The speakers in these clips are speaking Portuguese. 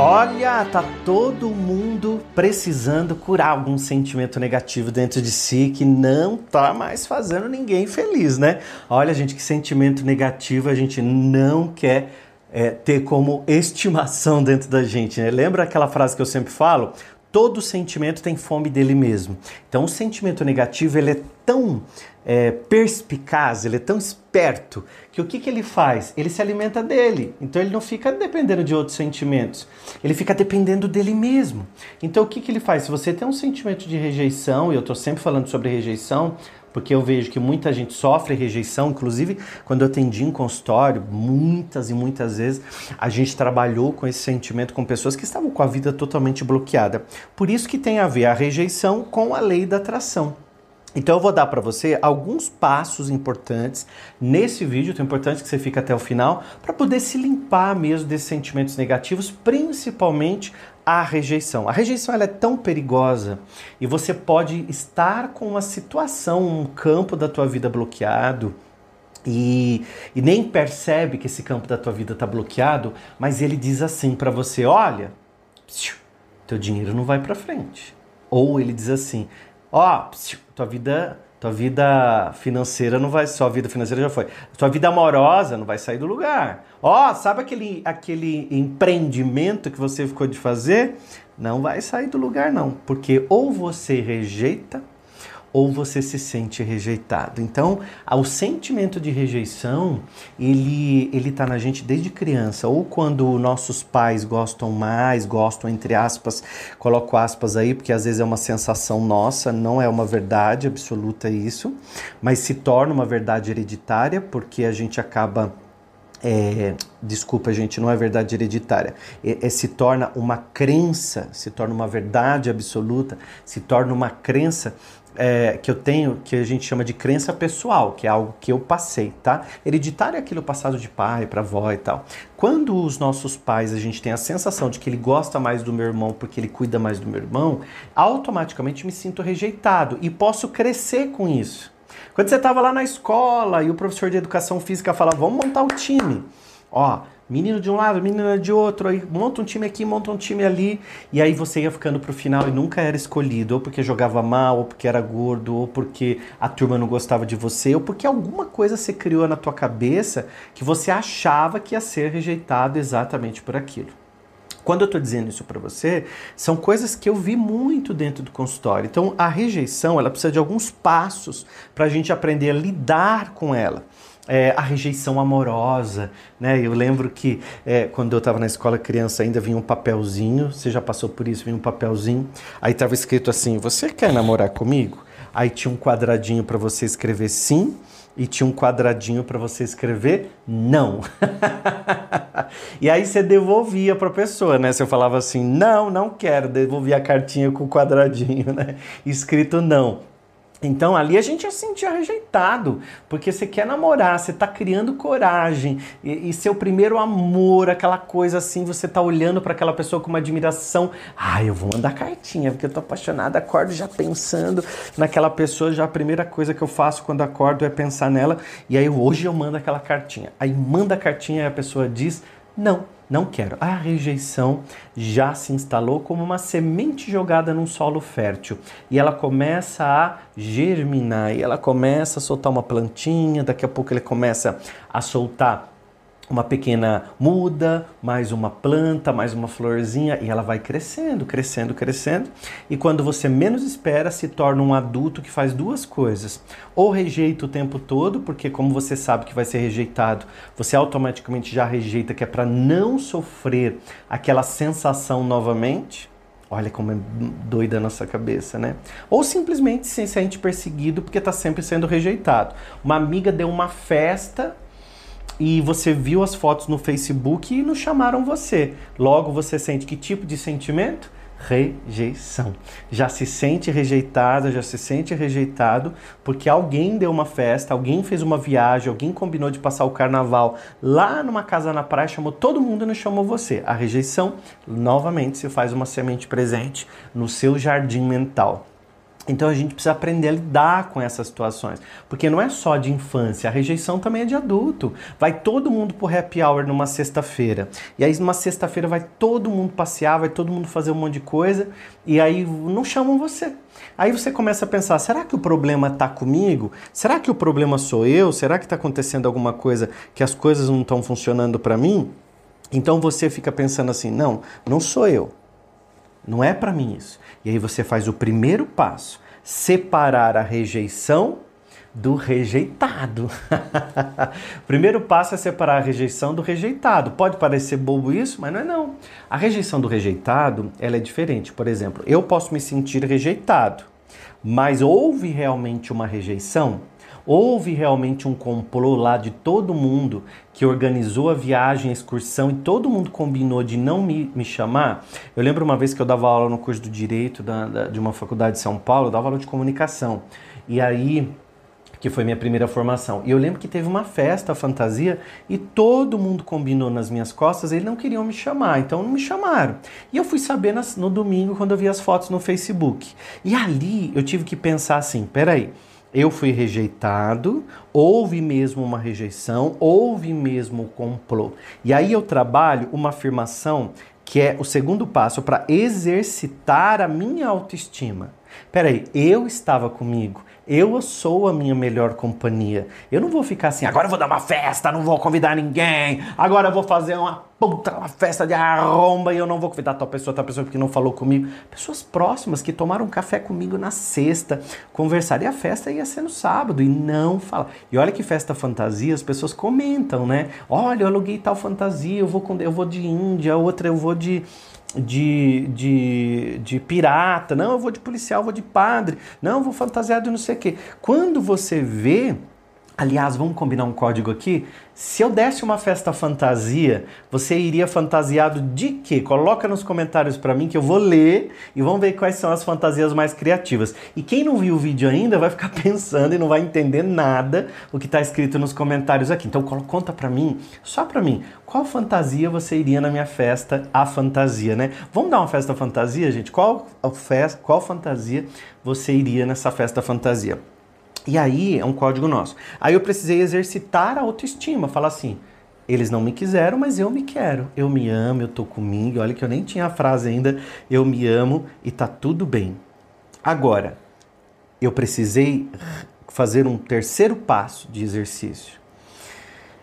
Olha, tá todo mundo precisando curar algum sentimento negativo dentro de si que não tá mais fazendo ninguém feliz, né? Olha, gente, que sentimento negativo a gente não quer é, ter como estimação dentro da gente, né? Lembra aquela frase que eu sempre falo? Todo sentimento tem fome dele mesmo. Então, o sentimento negativo ele é tão é, perspicaz, ele é tão esperto, que o que, que ele faz? Ele se alimenta dele. Então ele não fica dependendo de outros sentimentos. Ele fica dependendo dele mesmo. Então o que, que ele faz? Se você tem um sentimento de rejeição, e eu estou sempre falando sobre rejeição, porque eu vejo que muita gente sofre rejeição, inclusive quando eu atendi em consultório, muitas e muitas vezes a gente trabalhou com esse sentimento com pessoas que estavam com a vida totalmente bloqueada. Por isso que tem a ver a rejeição com a lei da atração. Então eu vou dar para você alguns passos importantes nesse vídeo, então é importante que você fique até o final para poder se limpar mesmo desses sentimentos negativos, principalmente a rejeição. A rejeição ela é tão perigosa e você pode estar com uma situação, um campo da tua vida bloqueado, e, e, nem percebe que esse campo da tua vida está bloqueado, mas ele diz assim para você: olha, teu dinheiro não vai para frente. Ou ele diz assim: ó, tua vida, tua vida financeira não vai, sua vida financeira já foi. Tua vida amorosa não vai sair do lugar. Ó, sabe aquele aquele empreendimento que você ficou de fazer? Não vai sair do lugar não, porque ou você rejeita ou você se sente rejeitado. Então, o sentimento de rejeição, ele ele tá na gente desde criança, ou quando nossos pais gostam mais, gostam entre aspas, coloco aspas aí, porque às vezes é uma sensação nossa, não é uma verdade absoluta isso, mas se torna uma verdade hereditária, porque a gente acaba é, desculpa, gente, não é verdade hereditária. É, é, se torna uma crença, se torna uma verdade absoluta, se torna uma crença é, que eu tenho, que a gente chama de crença pessoal, que é algo que eu passei, tá? Hereditário é aquilo passado de pai para avó e tal. Quando os nossos pais, a gente tem a sensação de que ele gosta mais do meu irmão porque ele cuida mais do meu irmão, automaticamente me sinto rejeitado e posso crescer com isso. Quando você estava lá na escola e o professor de educação física falava, vamos montar o time. Ó, Menino de um lado, menina de outro, aí monta um time aqui, monta um time ali, e aí você ia ficando pro final e nunca era escolhido, ou porque jogava mal, ou porque era gordo, ou porque a turma não gostava de você, ou porque alguma coisa se criou na tua cabeça que você achava que ia ser rejeitado exatamente por aquilo. Quando eu estou dizendo isso para você, são coisas que eu vi muito dentro do consultório. Então, a rejeição, ela precisa de alguns passos para a gente aprender a lidar com ela é, a rejeição amorosa, né? Eu lembro que é, quando eu estava na escola criança ainda vinha um papelzinho, você já passou por isso, vinha um papelzinho, aí estava escrito assim: Você quer namorar comigo? Aí tinha um quadradinho para você escrever sim e tinha um quadradinho para você escrever não. e aí você devolvia para a pessoa, né? Você falava assim: "Não, não quero", devolvia a cartinha com o quadradinho, né? Escrito não. Então ali a gente já sentia rejeitado, porque você quer namorar, você está criando coragem, e, e, seu primeiro amor, aquela coisa assim, você está olhando para aquela pessoa com uma admiração. Ah, eu vou mandar cartinha, porque eu tô apaixonada, acordo já pensando naquela pessoa, já a primeira coisa que eu faço quando acordo é pensar nela, e aí hoje eu mando aquela cartinha. Aí manda a cartinha e a pessoa diz: não, não quero. A rejeição já se instalou como uma semente jogada num solo fértil e ela começa a germinar e ela começa a soltar uma plantinha, daqui a pouco ele começa a soltar uma pequena muda, mais uma planta, mais uma florzinha e ela vai crescendo, crescendo, crescendo. E quando você menos espera, se torna um adulto que faz duas coisas: ou rejeita o tempo todo, porque como você sabe que vai ser rejeitado, você automaticamente já rejeita, que é para não sofrer aquela sensação novamente. Olha como é doida a nossa cabeça, né? Ou simplesmente se sente perseguido porque está sempre sendo rejeitado. Uma amiga deu uma festa e você viu as fotos no Facebook e não chamaram você. Logo você sente que tipo de sentimento? Rejeição. Já se sente rejeitada, já se sente rejeitado porque alguém deu uma festa, alguém fez uma viagem, alguém combinou de passar o carnaval lá numa casa na praia, chamou todo mundo e não chamou você. A rejeição novamente se faz uma semente presente no seu jardim mental. Então a gente precisa aprender a lidar com essas situações, porque não é só de infância, a rejeição também é de adulto. Vai todo mundo pro happy hour numa sexta-feira. E aí numa sexta-feira vai todo mundo passear, vai todo mundo fazer um monte de coisa e aí não chamam você. Aí você começa a pensar: será que o problema está comigo? Será que o problema sou eu? Será que está acontecendo alguma coisa que as coisas não estão funcionando para mim? Então você fica pensando assim: não, não sou eu. Não é para mim isso. E aí você faz o primeiro passo: separar a rejeição do rejeitado. o primeiro passo é separar a rejeição do rejeitado. Pode parecer bobo isso, mas não é não. A rejeição do rejeitado, ela é diferente. Por exemplo, eu posso me sentir rejeitado, mas houve realmente uma rejeição? Houve realmente um complô lá de todo mundo que organizou a viagem, a excursão e todo mundo combinou de não me, me chamar? Eu lembro uma vez que eu dava aula no curso do Direito da, da, de uma faculdade de São Paulo, eu dava aula de comunicação. E aí que foi minha primeira formação. E eu lembro que teve uma festa, fantasia, e todo mundo combinou nas minhas costas, eles não queriam me chamar, então não me chamaram. E eu fui saber nas, no domingo quando eu vi as fotos no Facebook. E ali eu tive que pensar assim: peraí, eu fui rejeitado, houve mesmo uma rejeição, houve mesmo um complô. E aí eu trabalho uma afirmação que é o segundo passo para exercitar a minha autoestima. Peraí, eu estava comigo, eu sou a minha melhor companhia. Eu não vou ficar assim, agora eu vou dar uma festa, não vou convidar ninguém, agora eu vou fazer uma puta uma festa de arromba e eu não vou convidar tal pessoa, tal pessoa porque não falou comigo. Pessoas próximas que tomaram café comigo na sexta, conversaram e a festa ia ser no sábado e não fala. E olha que festa fantasia, as pessoas comentam, né? Olha, eu aluguei tal fantasia, eu vou, eu vou de Índia, outra eu vou de de, de, de pirata, não, eu vou de policial, eu vou de padre, não, eu vou fantasiado de não sei o quê. Quando você vê, aliás, vamos combinar um código aqui, se eu desse uma festa fantasia, você iria fantasiado de quê? Coloca nos comentários para mim que eu vou ler e vamos ver quais são as fantasias mais criativas. E quem não viu o vídeo ainda vai ficar pensando e não vai entender nada o que está escrito nos comentários aqui. Então conta para mim, só para mim, qual fantasia você iria na minha festa, a fantasia, né? Vamos dar uma festa fantasia, gente? Qual, qual fantasia você iria nessa festa fantasia? E aí é um código nosso. Aí eu precisei exercitar a autoestima, falar assim: eles não me quiseram, mas eu me quero. Eu me amo, eu tô comigo. Olha que eu nem tinha a frase ainda, eu me amo e tá tudo bem. Agora, eu precisei fazer um terceiro passo de exercício.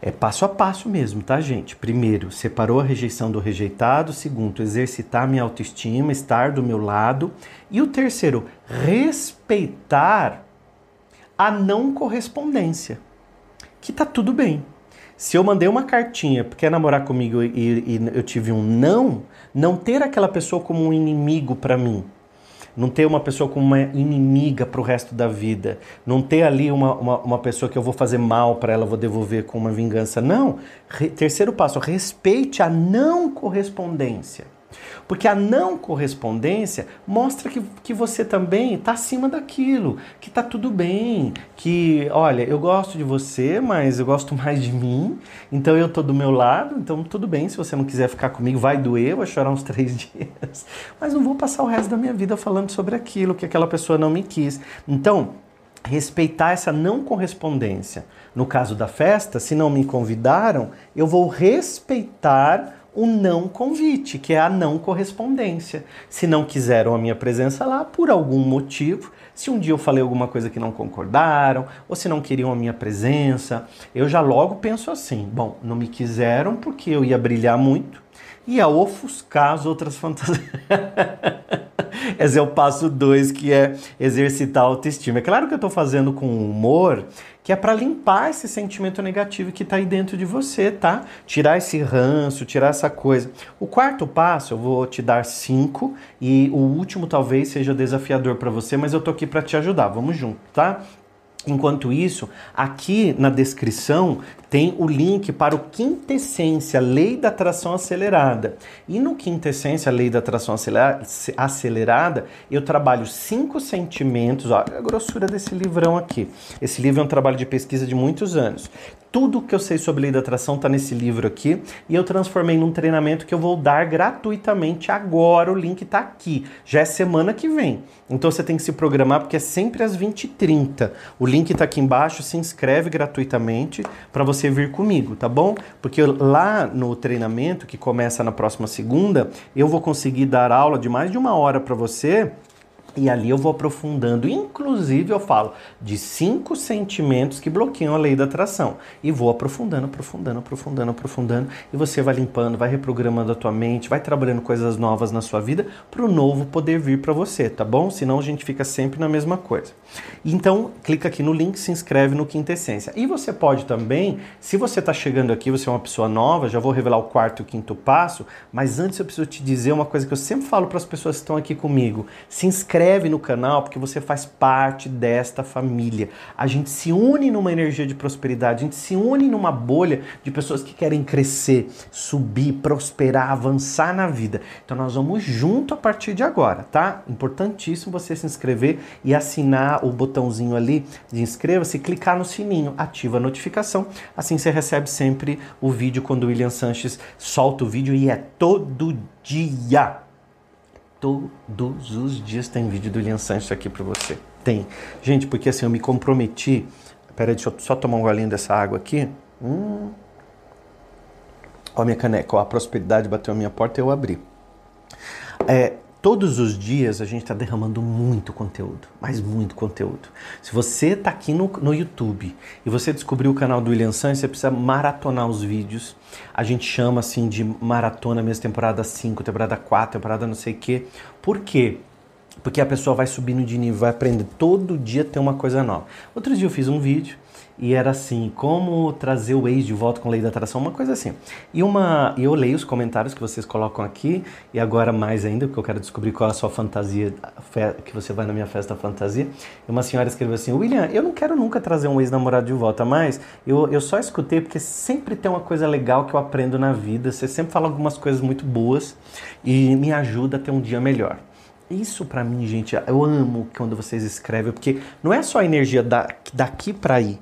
É passo a passo mesmo, tá, gente? Primeiro, separou a rejeição do rejeitado. Segundo, exercitar minha autoestima, estar do meu lado. E o terceiro, respeitar a não correspondência, que tá tudo bem. Se eu mandei uma cartinha quer namorar comigo e, e, eu tive um não, não ter aquela pessoa como um inimigo para mim, não ter uma pessoa como uma inimiga para o resto da vida, não ter ali uma, uma, uma, pessoa que eu vou fazer mal para ela, vou devolver com uma vingança. Não. Re, terceiro passo, respeite a não correspondência. Porque a não correspondência mostra que, que você também está acima daquilo, que está tudo bem, que, olha, eu gosto de você, mas eu gosto mais de mim, então eu estou do meu lado, então tudo bem, se você não quiser ficar comigo, vai doer, vai chorar uns três dias, mas não vou passar o resto da minha vida falando sobre aquilo que aquela pessoa não me quis. Então, respeitar essa não correspondência. No caso da festa, se não me convidaram, eu vou respeitar o não convite, que é a não correspondência. Se não quiseram a minha presença lá por algum motivo, se um dia eu falei alguma coisa que não concordaram, ou se não queriam a minha presença, eu já logo penso assim: bom, não me quiseram porque eu ia brilhar muito, ia ofuscar as outras fantasias. Esse é o passo 2, que é exercitar a autoestima. É claro que eu estou fazendo com humor, que é para limpar esse sentimento negativo que está aí dentro de você, tá? Tirar esse ranço, tirar essa coisa. O quarto passo, eu vou te dar cinco, e o último talvez seja desafiador para você, mas eu tô aqui para te ajudar. Vamos junto, tá? Enquanto isso, aqui na descrição tem o link para o Quintessência, Lei da Atração Acelerada. E no Quintessência, Lei da Atração Acelerada, eu trabalho cinco sentimentos, olha a grossura desse livrão aqui. Esse livro é um trabalho de pesquisa de muitos anos Tudo que eu sei sobre lei da atração está nesse livro aqui e eu transformei num treinamento que eu vou dar gratuitamente agora. O link está aqui. Já é semana que vem. Então você tem que se programar porque é sempre às 20h30. O link está aqui embaixo. Se inscreve gratuitamente para você vir comigo, tá bom? Porque lá no treinamento que começa na próxima segunda, eu vou conseguir dar aula de mais de uma hora para você e ali eu vou aprofundando, inclusive eu falo de cinco sentimentos que bloqueiam a lei da atração. E vou aprofundando, aprofundando, aprofundando, aprofundando. E você vai limpando, vai reprogramando a tua mente, vai trabalhando coisas novas na sua vida para o novo poder vir para você, tá bom? Senão a gente fica sempre na mesma coisa. Então, clica aqui no link, se inscreve no Quinta Essência. E você pode também, se você está chegando aqui, você é uma pessoa nova, já vou revelar o quarto e o quinto passo, mas antes eu preciso te dizer uma coisa que eu sempre falo para as pessoas que estão aqui comigo. Se inscreve inscreve no canal porque você faz parte desta família. A gente se une numa energia de prosperidade, a gente se une numa bolha de pessoas que querem crescer, subir, prosperar, avançar na vida. Então nós vamos junto a partir de agora, tá? Importantíssimo você se inscrever e assinar o botãozinho ali de inscreva-se, clicar no sininho, ativa a notificação, assim você recebe sempre o vídeo quando o William Sanches solta o vídeo e é todo dia. Todos os dias tem vídeo do Lian Sanches aqui para você. Tem. Gente, porque assim, eu me comprometi. Pera aí, deixa eu só tomar um golinho dessa água aqui. Hum. Ó, minha caneca, ó, a prosperidade bateu a minha porta e eu abri. É, Todos os dias a gente está derramando muito conteúdo, mas muito conteúdo. Se você está aqui no, no YouTube e você descobriu o canal do William Sanz, você precisa maratonar os vídeos. A gente chama assim de maratona mesmo, temporada 5, temporada 4, temporada não sei o quê. Por quê? Porque a pessoa vai subindo de nível, vai aprender. Todo dia tem uma coisa nova. Outro dia eu fiz um vídeo e era assim, como trazer o ex de volta com lei da atração, uma coisa assim. E uma, eu leio os comentários que vocês colocam aqui, e agora mais ainda, porque eu quero descobrir qual é a sua fantasia, que você vai na minha festa fantasia. E uma senhora escreveu assim, William, eu não quero nunca trazer um ex-namorado de volta, mas eu, eu só escutei porque sempre tem uma coisa legal que eu aprendo na vida, você sempre fala algumas coisas muito boas e me ajuda a ter um dia melhor. Isso para mim, gente, eu amo quando vocês escrevem, porque não é só a energia da, daqui para aí,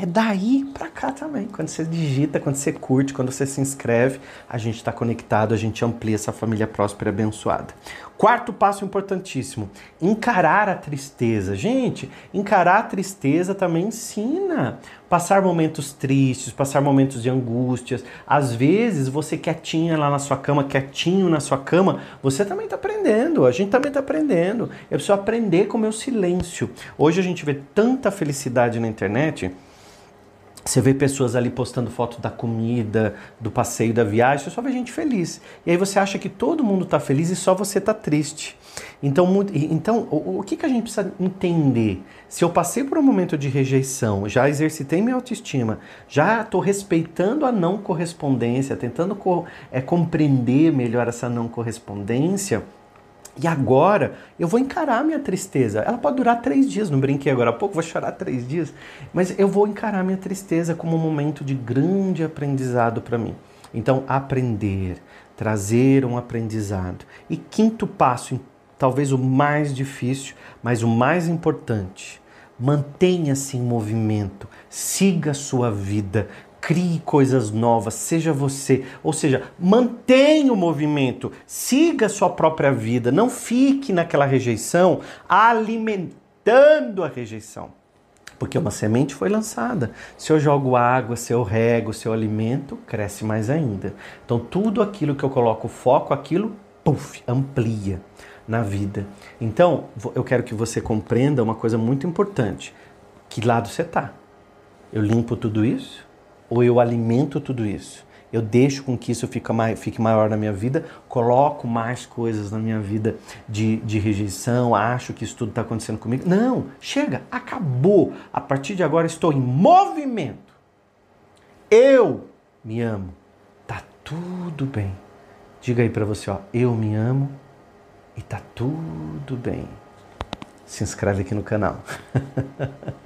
é daí para cá também. Quando você digita, quando você curte, quando você se inscreve, a gente está conectado, a gente amplia essa família próspera e abençoada. Quarto passo importantíssimo: encarar a tristeza. Gente, encarar a tristeza também ensina. Passar momentos tristes, passar momentos de angústias. Às vezes, você quietinha lá na sua cama, quietinho na sua cama, você também está aprendendo. A gente também está aprendendo. Eu preciso aprender com o meu silêncio. Hoje a gente vê tanta felicidade na internet. Você vê pessoas ali postando foto da comida, do passeio, da viagem, você só vê gente feliz. E aí você acha que todo mundo está feliz e só você está triste. Então, então o, o que, que a gente precisa entender? Se eu passei por um momento de rejeição, já exercitei minha autoestima, já estou respeitando a não correspondência, tentando co é, compreender melhor essa não correspondência, e agora eu vou encarar minha tristeza. Ela pode durar três dias, não brinquei agora há pouco, vou chorar três dias. Mas eu vou encarar minha tristeza como um momento de grande aprendizado para mim. Então, aprender, trazer um aprendizado. E quinto passo, talvez o mais difícil, mas o mais importante. Mantenha-se em movimento, siga a sua vida, crie coisas novas, seja você. Ou seja, mantenha o movimento, siga a sua própria vida, não fique naquela rejeição alimentando a rejeição. Porque uma semente foi lançada. Se eu jogo água, se eu rego, se eu alimento, cresce mais ainda. Então tudo aquilo que eu coloco foco, aquilo, puff, amplia na vida. Então, eu quero que você compreenda uma coisa muito importante. Que lado você está? Eu limpo tudo isso? Ou eu alimento tudo isso? Eu deixo com que isso fique, maior na minha vida, coloco mais coisas na minha vida de, de rejeição, acho que isso tudo está acontecendo comigo. Não, chega, acabou. A partir de agora estou em movimento. Eu me amo. Tá tudo bem. Diga aí para você, ó, eu me amo e tá tudo bem. Se inscreve aqui no canal.